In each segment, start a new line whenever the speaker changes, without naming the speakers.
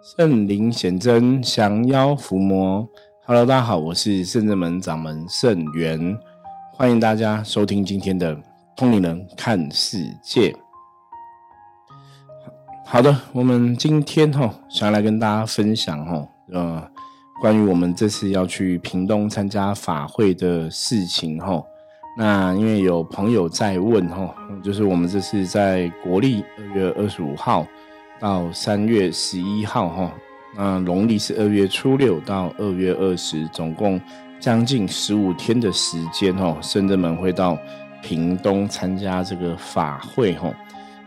圣灵显真，降妖伏魔。Hello，大家好，我是圣正门掌门圣元，欢迎大家收听今天的通灵人看世界。好的，我们今天哈想要来跟大家分享哈，呃，关于我们这次要去屏东参加法会的事情哈。那因为有朋友在问哈，就是我们这次在国历二月二十五号。到三月十一号，哈，那农历是二月初六到二月二十，总共将近十五天的时间，哈，圣人们会到屏东参加这个法会，哈。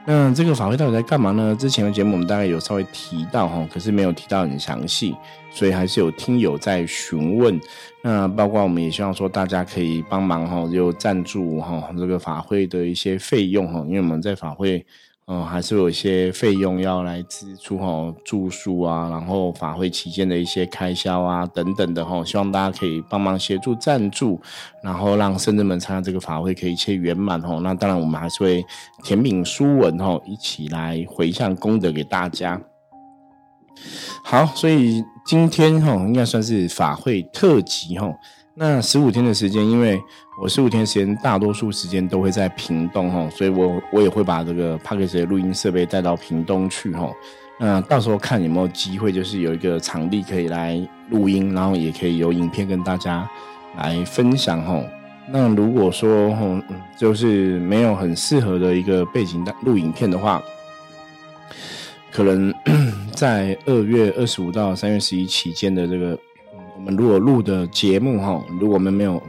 那这个法会到底在干嘛呢？之前的节目我们大概有稍微提到，哈，可是没有提到很详细，所以还是有听友在询问。那包括我们也希望说大家可以帮忙，哈，就赞助，哈，这个法会的一些费用，哈，因为我们在法会。嗯，还是有一些费用要来支出哈，住宿啊，然后法会期间的一些开销啊，等等的哈，希望大家可以帮忙协助赞助，然后让圣人们参加这个法会可以一切圆满哦。那当然，我们还是会甜品书文哈，一起来回向功德给大家。好，所以今天哈，应该算是法会特辑哈。那十五天的时间，因为我十五天时间大多数时间都会在屏东哈，所以我我也会把这个 p a c k a g e 的录音设备带到屏东去哈。那到时候看有没有机会，就是有一个场地可以来录音，然后也可以有影片跟大家来分享哈。那如果说哈，就是没有很适合的一个背景的录影片的话，可能 在二月二十五到三月十一期间的这个。我们如果录的节目哈，如果我们没有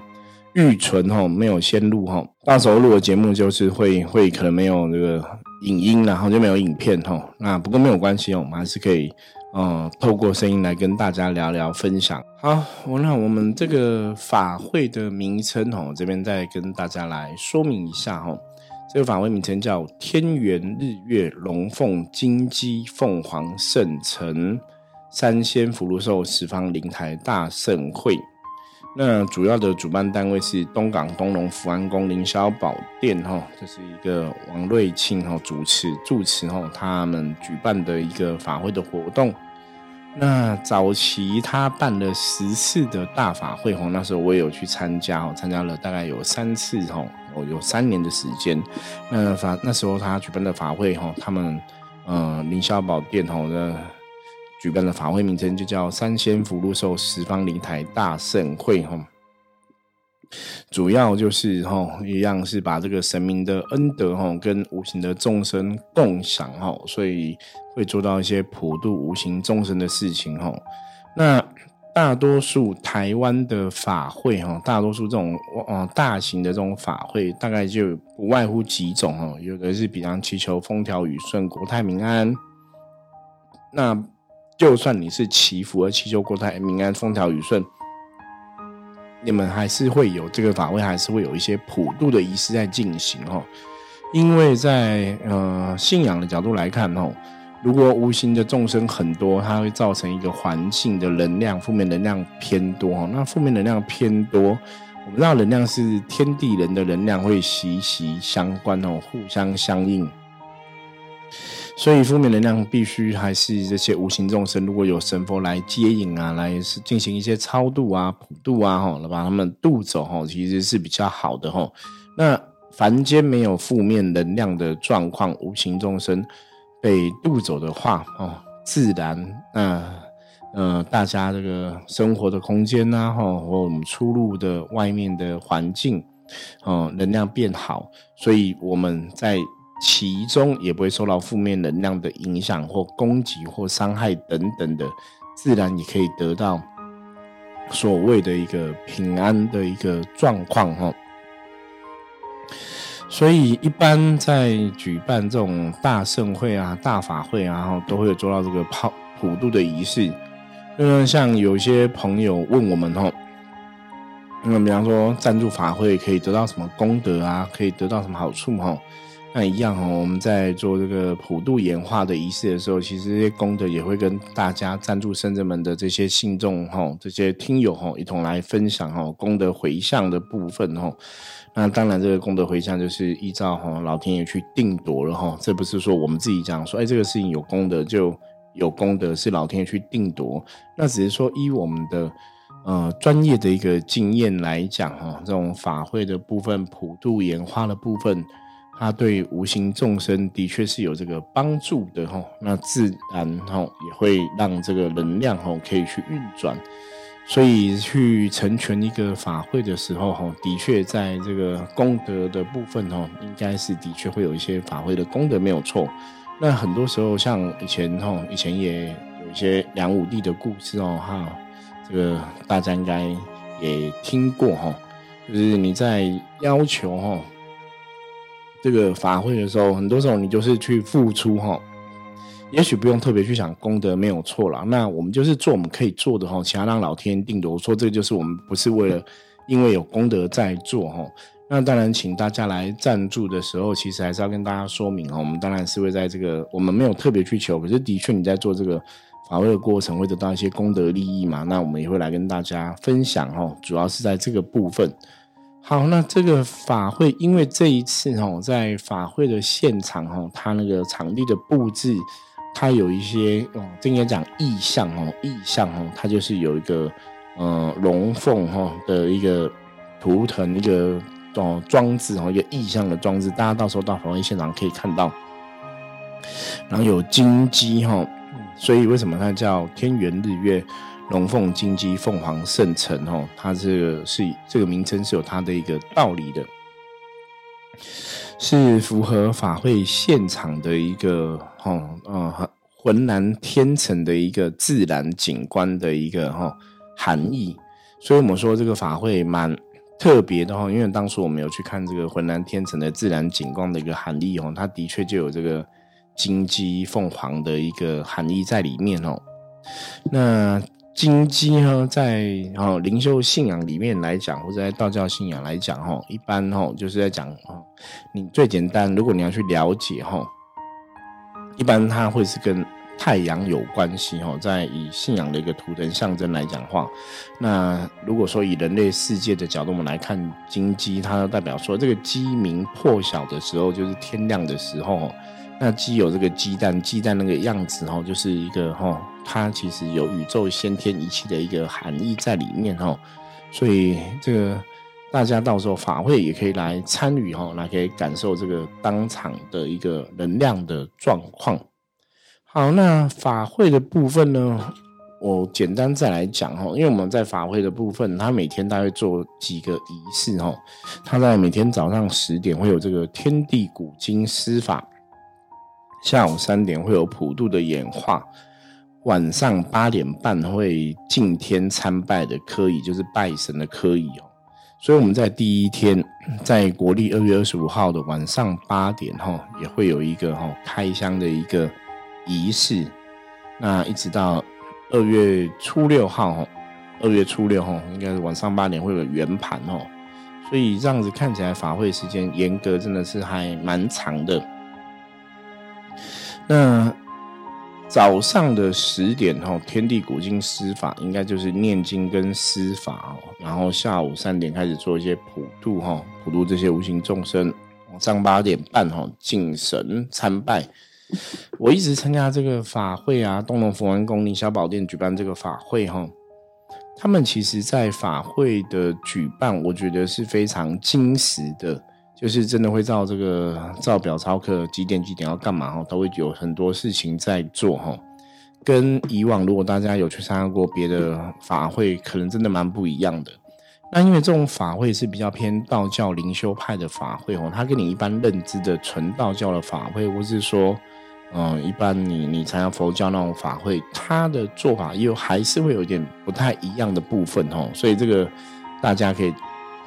预存哈，没有先录哈，到时候录的节目就是会会可能没有这个影音，然后就没有影片哈。那不过没有关系哦，我们还是可以嗯透过声音来跟大家聊聊分享。好，我那我们这个法会的名称哈，这边再跟大家来说明一下哈。这个法会名称叫天元日月龙凤金鸡凤凰圣城。三仙福禄寿十方灵台大盛会，那主要的主办单位是东港东龙福安宫凌霄宝殿哈，这是一个王瑞庆哈主持主持哈，他们举办的一个法会的活动。那早期他办了十次的大法会哈，那时候我也有去参加哈，参加了大概有三次哈，哦有三年的时间。那法那时候他举办的法会哈，他们嗯凌霄宝殿哈的。举办的法会名称就叫三仙福禄寿十方灵台大盛会哈，主要就是哈一样是把这个神明的恩德哈跟无形的众生共享哈，所以会做到一些普度无形众生的事情哈。那大多数台湾的法会哈，大多数这种哦大型的这种法会，大概就不外乎几种哈，有的是比方祈求风调雨顺、国泰民安，那。就算你是祈福而祈求国泰民安、风调雨顺，你们还是会有这个法会，还是会有一些普渡的仪式在进行哦。因为在呃信仰的角度来看哦，如果无形的众生很多，它会造成一个环境的能量负面能量偏多。那负面能量偏多，我们知道能量是天地人的能量会息息相关哦，互相相应。所以负面能量必须还是这些无形众生，如果有神佛来接引啊，来是进行一些超度啊、普度啊，吼，把他们渡走，吼，其实是比较好的，吼。那凡间没有负面能量的状况，无形众生被渡走的话，哦，自然，那，呃，大家这个生活的空间呐，吼，或我们出入的外面的环境，哦，能量变好，所以我们在。其中也不会受到负面能量的影响或攻击或伤害等等的，自然也可以得到所谓的一个平安的一个状况哈。所以一般在举办这种大盛会啊、大法会啊，都会有做到这个泡普渡的仪式。嗯，像有些朋友问我们哦，那比方说赞助法会可以得到什么功德啊？可以得到什么好处哈？那一样哈，我们在做这个普渡演化的仪式的时候，其实这些功德也会跟大家赞助圣者们的这些信众哈，这些听友哈，一同来分享哈功德回向的部分哈。那当然，这个功德回向就是依照哈老天爷去定夺了哈，这不是说我们自己讲说，哎，这个事情有功德就有功德，是老天爷去定夺。那只是说依我们的呃专业的一个经验来讲哈，这种法会的部分、普渡演化的部分，它对无形众生的确是有这个帮助的哈。那自然哈也会让这个能量哈可以去运转。所以去成全一个法会的时候，哈，的确在这个功德的部分，哈，应该是的确会有一些法会的功德没有错。那很多时候，像以前，哈，以前也有一些梁武帝的故事哦，哈，这个大家应该也听过，哈，就是你在要求，哈，这个法会的时候，很多时候你就是去付出，哈。也许不用特别去想功德没有错了，那我们就是做我们可以做的哈，其他让老天定夺。我说这就是我们不是为了因为有功德在做哈。那当然，请大家来赞助的时候，其实还是要跟大家说明哈，我们当然是会在这个我们没有特别去求，可是的确你在做这个法会的过程会得到一些功德利益嘛。那我们也会来跟大家分享哈，主要是在这个部分。好，那这个法会因为这一次哈，在法会的现场哈，它那个场地的布置。它有一些哦，这应该讲意象哦，意象哦，它就是有一个嗯龙凤哈的一个图腾，一个哦装置哦，一个意象的装置，大家到时候到法会现场可以看到。然后有金鸡哈，所以为什么它叫天圆日月龙凤金鸡凤凰圣城哦？它这个是这个名称是有它的一个道理的。是符合法会现场的一个哈呃浑然天成的一个自然景观的一个哈含义，所以我们说这个法会蛮特别的哈，因为当初我们有去看这个浑然天成的自然景观的一个含义哦，它的确就有这个金鸡凤凰的一个含义在里面哦，那。金鸡呢，在哦灵修信仰里面来讲，或者在道教信仰来讲，哈，一般哈就是在讲，你最简单，如果你要去了解哈，一般它会是跟太阳有关系哈，在以信仰的一个图腾象征来讲话，那如果说以人类世界的角度我们来看金鸡，它代表说这个鸡鸣破晓的时候，就是天亮的时候。那鸡有这个鸡蛋，鸡蛋那个样子哈，就是一个哈，它其实有宇宙先天一气的一个含义在里面哈，所以这个大家到时候法会也可以来参与哈，来可以感受这个当场的一个能量的状况。好，那法会的部分呢，我简单再来讲哈，因为我们在法会的部分，他每天大概做几个仪式哈，他在每天早上十点会有这个天地古今施法。下午三点会有普渡的演化，晚上八点半会敬天参拜的科仪，就是拜神的科仪哦。所以我们在第一天，在国历二月二十五号的晚上八点哈，也会有一个哈开箱的一个仪式。那一直到二月初六号哈，二月初六哈，应该是晚上八点会有圆盘哦。所以这样子看起来法会时间严格真的是还蛮长的。那早上的十点哈，天地古今施法，应该就是念经跟施法哦。然后下午三点开始做一些普渡哈，普渡这些无形众生。晚上八点半哈，敬神参拜。我一直参加这个法会啊，东龙佛安宫凌霄宝殿举办这个法会哈。他们其实在法会的举办，我觉得是非常精实的。就是真的会照这个照表操课，几点几点要干嘛哈，都会有很多事情在做哈。跟以往如果大家有去参加过别的法会，可能真的蛮不一样的。那因为这种法会是比较偏道教灵修派的法会哦，它跟你一般认知的纯道教的法会，或是说，嗯，一般你你参加佛教那种法会，它的做法又还是会有点不太一样的部分哦。所以这个大家可以。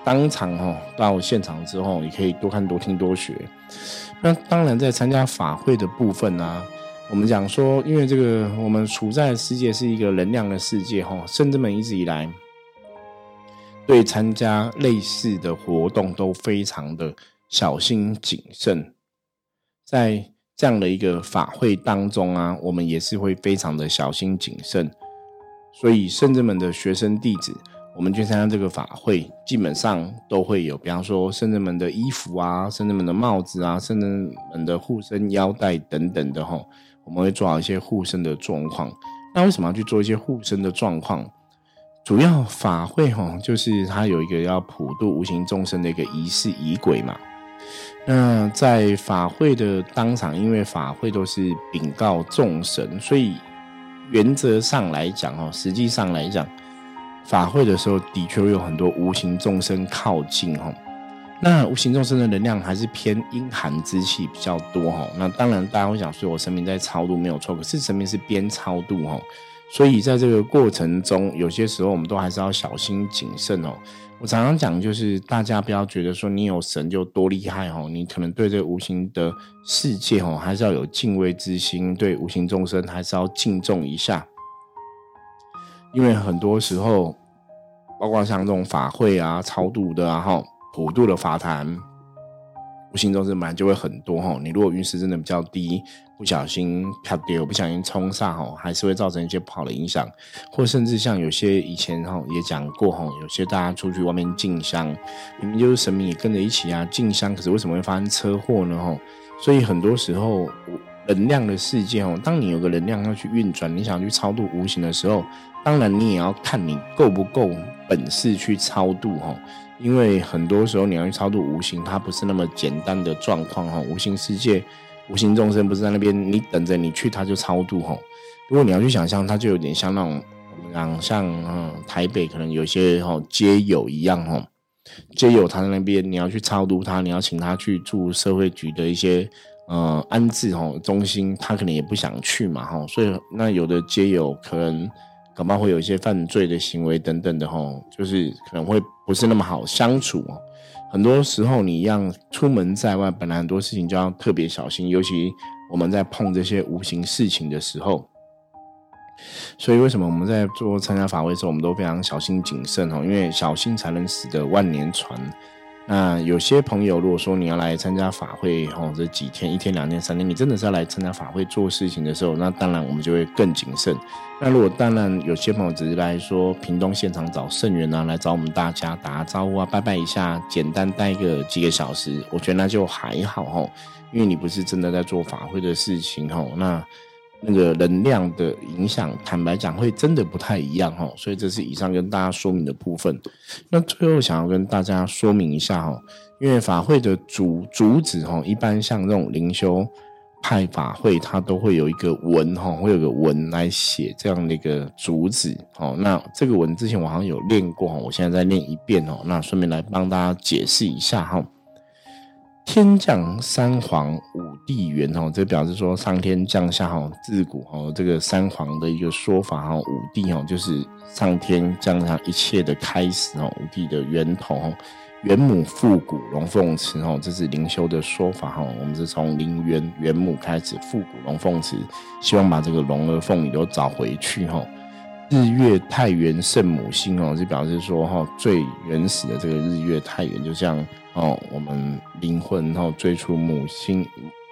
当场哈到现场之后，你可以多看多听多学。那当然，在参加法会的部分呢，我们讲说，因为这个我们处在的世界是一个能量的世界哈，圣者们一直以来对参加类似的活动都非常的小心谨慎。在这样的一个法会当中啊，我们也是会非常的小心谨慎。所以圣者们的学生弟子。我们去参加这个法会，基本上都会有，比方说圣人们的衣服啊，圣人们的帽子啊，圣人们的护身腰带等等的哈，我们会做好一些护身的状况。那为什么要去做一些护身的状况？主要法会哈，就是它有一个要普度无形众生的一个仪式仪轨嘛。那在法会的当场，因为法会都是禀告众神，所以原则上来讲哦，实际上来讲，法会的时候的确会有很多无形众生靠近哈。那无形众生的能量还是偏阴寒之气比较多哈。那当然大家会想说，我神明在超度没有错，可是神明是边超度哈，所以在这个过程中，有些时候我们都还是要小心谨慎哦。我常常讲，就是大家不要觉得说你有神就多厉害哦，你可能对这无形的世界哦，还是要有敬畏之心，对无形众生还是要敬重一下，因为很多时候，包括像这种法会啊、超度的啊、哈普渡的法坛。无形中是本来就会很多哈，你如果运势真的比较低，不小心啪掉，不小心冲煞哈，还是会造成一些不好的影响，或甚至像有些以前哈也讲过哈，有些大家出去外面进香，明明就是神明也跟着一起啊进香，可是为什么会发生车祸呢哈？所以很多时候能量的世界哦，当你有个能量要去运转，你想去超度无形的时候，当然你也要看你够不够本事去超度哈。因为很多时候你要去超度无形，它不是那么简单的状况哈。无形世界、无形众生不是在那边，你等着你去，他就超度哈。如果你要去想象，它就有点像那种我们讲像嗯台北可能有些哈街友一样哈，街友他在那边，你要去超度他，你要请他去住社会局的一些呃安置哈中心，他可能也不想去嘛哈。所以那有的街友可能。恐怕会有一些犯罪的行为等等的吼，就是可能会不是那么好相处哦。很多时候你一样出门在外，本来很多事情就要特别小心，尤其我们在碰这些无形事情的时候。所以为什么我们在做参加法会的时候，我们都非常小心谨慎哦？因为小心才能使得万年船。那有些朋友，如果说你要来参加法会，吼，这几天、一天、两天、三天，你真的是要来参加法会做事情的时候，那当然我们就会更谨慎。那如果当然有些朋友只是来说屏东现场找圣人啊，来找我们大家打个招呼啊，拜拜一下，简单待个几个小时，我觉得那就还好吼，因为你不是真的在做法会的事情吼，那。那个能量的影响，坦白讲会真的不太一样哈，所以这是以上跟大家说明的部分。那最后想要跟大家说明一下哈，因为法会的主主旨哈，一般像这种灵修派法会，它都会有一个文哈，会有个文来写这样的一个主旨哦。那这个文之前我好像有练过，我现在再练一遍哦。那顺便来帮大家解释一下哈。天降三皇五帝元哦，这表示说上天降下哈，自古哈这个三皇的一个说法哈，五帝哦就是上天降下一切的开始哦，五帝的源头哦，元母复古龙凤池哦，这是灵修的说法哈，我们是从灵元元母开始复古龙凤池，希望把这个龙儿凤女都找回去哈。日月太元圣母星哦，就表示说哈，最原始的这个日月太元，就像哦，我们灵魂哈最初母亲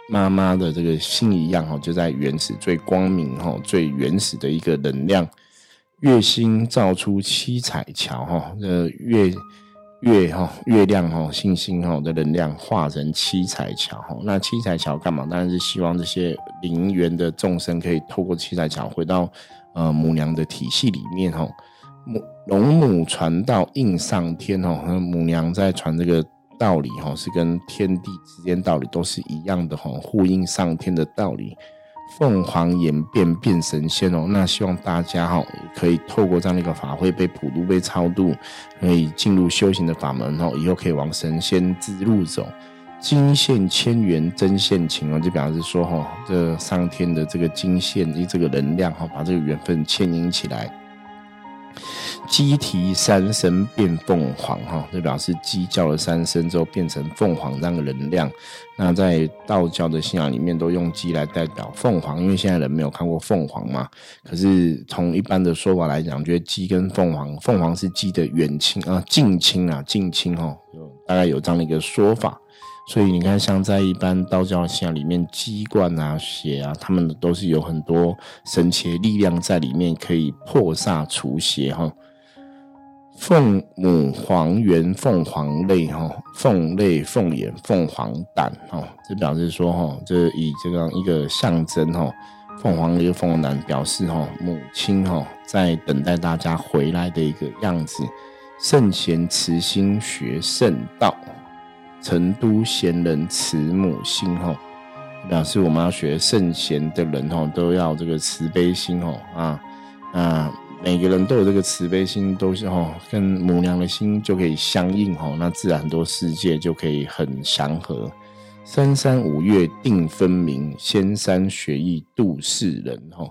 妈妈的这个心一样哈，就在原始最光明哈最原始的一个能量。月星造出七彩桥哈，这月月哈月亮哈星星哈的能量化成七彩桥哈，那七彩桥干嘛？当然是希望这些灵缘的众生可以透过七彩桥回到。呃，母娘的体系里面哈，母龙母传道应上天哈，和母娘在传这个道理哈，是跟天地之间道理都是一样的哈，呼应上天的道理。凤凰演变变神仙哦，那希望大家哈可以透过这样的一个法会被普渡、被超度，可以进入修行的法门哦，以后可以往神仙之路走。金线牵缘真线情哦，就表示说哈，这上天的这个金线以这个能量哈，把这个缘分牵引起来。鸡啼三声变凤凰哈，就表示鸡叫了三声之后变成凤凰这样的能量。那在道教的信仰里面，都用鸡来代表凤凰，因为现在人没有看过凤凰嘛。可是从一般的说法来讲，觉得鸡跟凤凰，凤凰是鸡的远亲啊，近亲啊，近亲哈，大概有这样的一个说法。所以你看，像在一般道教信仰里面，鸡冠啊、血啊，他们都是有很多神奇力量在里面，可以破煞除邪哈。凤母黄元凤凰泪哈，凤泪凤眼凤凰胆哈，这表示说哈，这以这样一个象征哈，凤凰一个凤凰男表示哈，母亲哈在等待大家回来的一个样子。圣贤慈心学圣道，成都贤人慈母心吼，表示我们要学圣贤的人吼，都要这个慈悲心哦啊啊，每个人都有这个慈悲心，都是吼跟母娘的心就可以相应吼，那自然很多世界就可以很祥和。三山五岳定分明，仙山学艺度世人哈。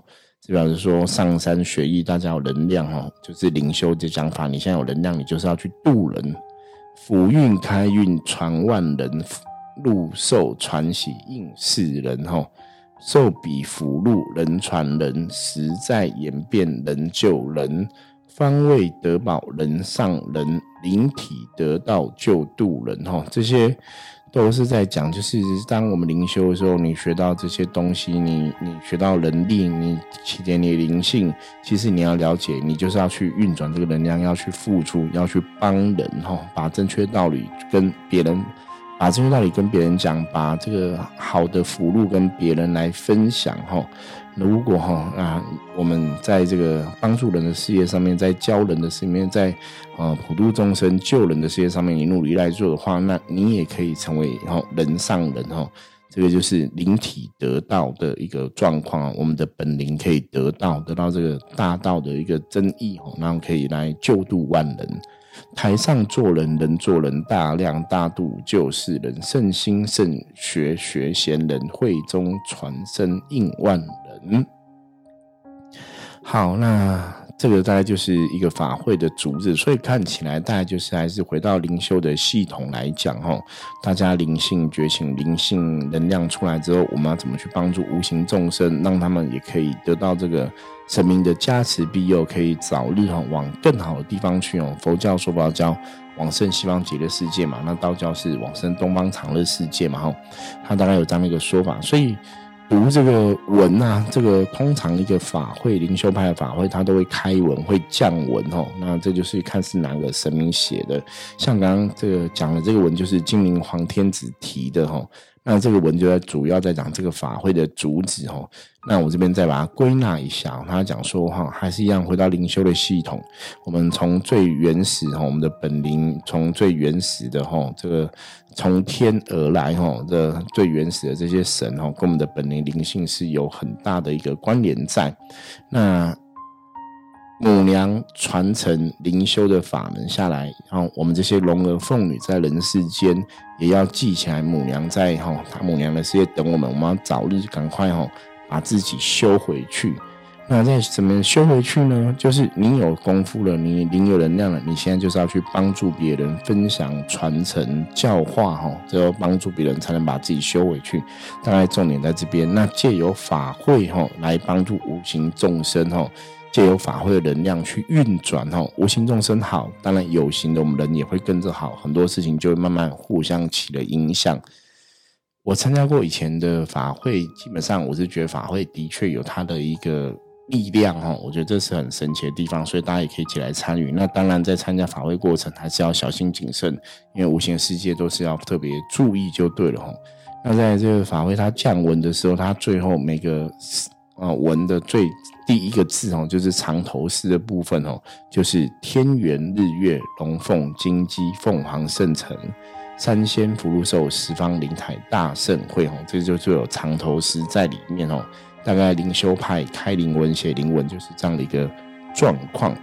就表示说上山学艺，大家有能量哈，就是灵修的讲法。你现在有能量，你就是要去渡人，福运开运传万人，禄寿传喜应世人哈。寿比福禄人传人，实在演变人救人，方位得宝人上人，灵体得道救度人哈。这些。都是在讲，就是当我们灵修的时候，你学到这些东西，你你学到能力，你起点你灵性，其实你要了解，你就是要去运转这个能量，要去付出，要去帮人哈，把正确道理跟别人，把这些道理跟别人讲，把这个好的福禄跟别人来分享哈。如果哈啊，我们在这个帮助人的事业上面，在教人的事业面，在呃普度众生、救人的事业上面，你努力来做的话，那你也可以成为哈人上人哈。这个就是灵体得到的一个状况，我们的本灵可以得到得到这个大道的一个真意哦，然后可以来救度万人。台上做人，人做人，大量大度就是人，圣心圣学学贤人，会中传声应万。人，好，啦这个大概就是一个法会的主旨，所以看起来大概就是还是回到灵修的系统来讲，哈，大家灵性觉醒、灵性能量出来之后，我们要怎么去帮助无形众生，让他们也可以得到这个神明的加持庇佑，可以早日哈往更好的地方去哦。佛教说佛教往生西方极乐世界嘛，那道教是往生东方长乐世界嘛，吼，他大概有这样一个说法，所以。读这个文啊，这个通常一个法会灵修派的法会，他都会开文，会降文哦。那这就是看是哪个神明写的。像刚刚这个讲的这个文，就是金陵皇天子提的哈。那这个文就在主要在讲这个法会的主旨哦。那我这边再把它归纳一下，他讲说哈，还是一样回到灵修的系统。我们从最原始哈，我们的本灵，从最原始的哈，这个从天而来哈的最原始的这些神哈，跟我们的本灵灵性是有很大的一个关联在。那母娘传承灵修的法门下来，然后我们这些龙儿凤女在人世间也要记起来，母娘在哈，她母娘的世界等我们，我们要早日赶快哈，把自己修回去。那在怎么修回去呢？就是你有功夫了，你灵有能量了，你现在就是要去帮助别人，分享、传承、教化哈，只有帮助别人才能把自己修回去。大概重点在这边。那借由法会哈，来帮助无形众生哈。借由法会的能量去运转哈，无形众生好，当然有形的我们人也会跟着好，很多事情就会慢慢互相起了影响。我参加过以前的法会，基本上我是觉得法会的确有它的一个力量哈，我觉得这是很神奇的地方，所以大家也可以起来参与。那当然在参加法会过程还是要小心谨慎，因为无形世界都是要特别注意就对了哈。那在这个法会它降温的时候，它最后每个。啊，文的最第一个字哦，就是藏头诗的部分哦，就是天元日月龙凤金鸡凤凰圣城三仙福禄寿十方灵台大圣会哦，这就就有藏头诗在里面哦。大概灵修派开灵文写灵文就是这样的一个状况。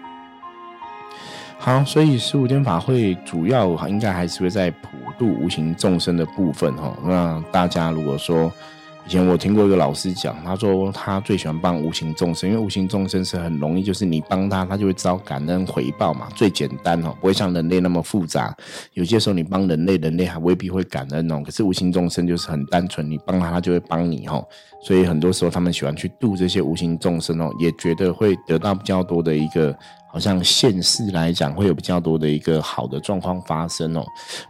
好，所以十五天法会主要应该还是会在普度无形众生的部分哦。那大家如果说。以前我听过一个老师讲，他说他最喜欢帮无形众生，因为无形众生是很容易，就是你帮他，他就会知道感恩回报嘛，最简单哦，不会像人类那么复杂。有些时候你帮人类，人类还未必会感恩哦，可是无形众生就是很单纯，你帮他，他就会帮你哦。所以很多时候他们喜欢去度这些无形众生哦，也觉得会得到比较多的一个。好像现世来讲会有比较多的一个好的状况发生哦。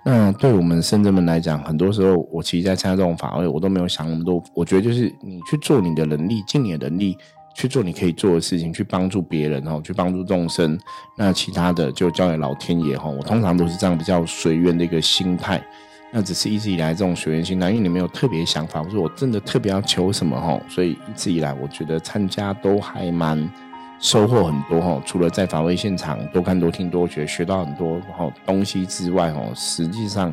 那对我们圣者们来讲，很多时候我其实，在参加这种法会，我都没有想那么多。我觉得就是你去做你的能力，尽你的能力去做你可以做的事情，去帮助别人哦，去帮助众生。那其他的就交给老天爷哈。我通常都是这样比较随缘的一个心态。那只是一直以来这种学员心态，因为你没有特别想法，我说我真的特别要求什么哈，所以一直以来我觉得参加都还蛮收获很多哈。除了在法会现场多看多听多学，学到很多哈东西之外哈，实际上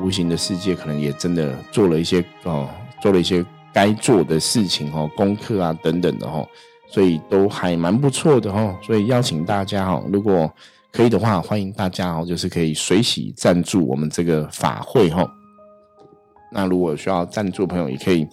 无形的世界可能也真的做了一些哦，做了一些该做的事情哦，功课啊等等的哈，所以都还蛮不错的哈。所以邀请大家哈，如果可以的话，欢迎大家哦，就是可以随喜赞助我们这个法会哈。那如果需要赞助朋友，也可以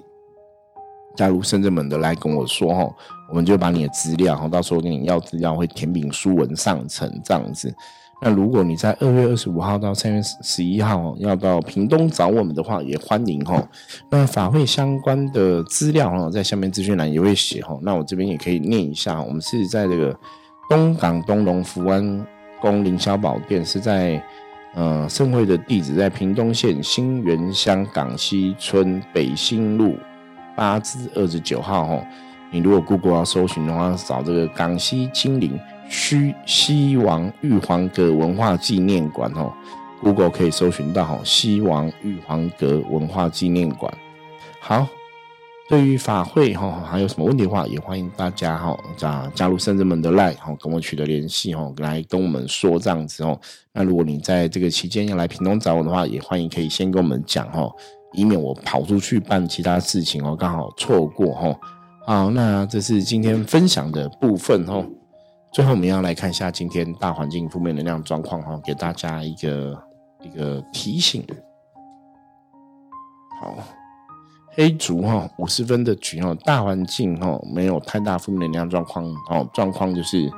加入深圳门的来跟我说哈，我们就把你的资料哈，到时候跟你要资料会填饼书文上呈这样子。那如果你在二月二十五号到三月十一号要到屏东找我们的话，也欢迎哈。那法会相关的资料哈，在下面资讯栏也会写哈。那我这边也可以念一下，我们是在这个东港东龙福安。宫凌霄宝殿是在，呃，盛会的地址在屏东县新源乡港西村北新路八至二十九号。你如果 Google 要搜寻的话，找这个港西金陵西西王玉皇阁文化纪念馆。哦 g o o g l e 可以搜寻到。哈，西王玉皇阁文化纪念馆。好。对于法会哈，还有什么问题的话，也欢迎大家哈加加入圣人们的 line 哈，跟我取得联系哈，来跟我们说这样子哦。那如果你在这个期间要来屏东找我的话，也欢迎可以先跟我们讲哈，以免我跑出去办其他事情哦，刚好错过哈。好，那这是今天分享的部分哦。最后我们要来看一下今天大环境负面能量状况哈，给大家一个一个提醒。好。黑竹哈五十分的局哈，大环境哈没有太大负面能量状况哦，状况就是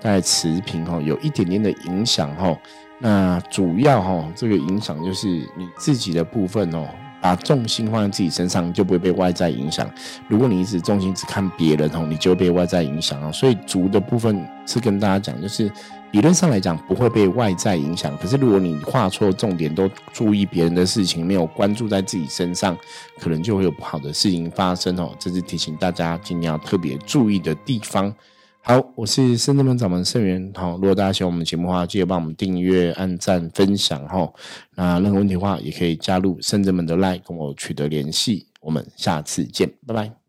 在持平哈，有一点点的影响哈。那主要哈这个影响就是你自己的部分哦，把重心放在自己身上，就不会被外在影响。如果你一直重心只看别人哦，你就会被外在影响啊。所以足的部分是跟大家讲，就是。理论上来讲不会被外在影响，可是如果你画错重点，都注意别人的事情，没有关注在自己身上，可能就会有不好的事情发生哦。这是提醒大家今天要特别注意的地方。好，我是深圳门掌门盛元。好，如果大家喜欢我们节目的话，记得帮我们订阅、按赞、分享哈。那任何问题的话，也可以加入深圳门的 Line 跟我取得联系。我们下次见，拜拜。